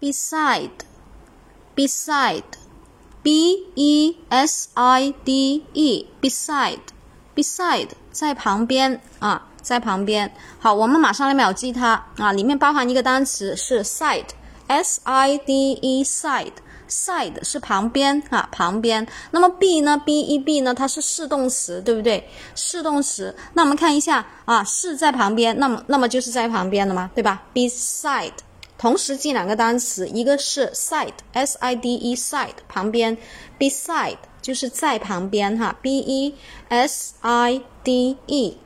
beside，beside，b e s i d e，beside，beside，在旁边啊，在旁边。好，我们马上来秒记它啊，里面包含一个单词是 side，s i d e，side。side 是旁边啊，旁边。那么 b 呢，b e b 呢？它是是动词，对不对？是动词。那我们看一下啊，是在旁边，那么那么就是在旁边了嘛？对吧？beside，同时记两个单词，一个是 side，s i d e side 旁边，beside 就是在旁边哈，b e s i d e。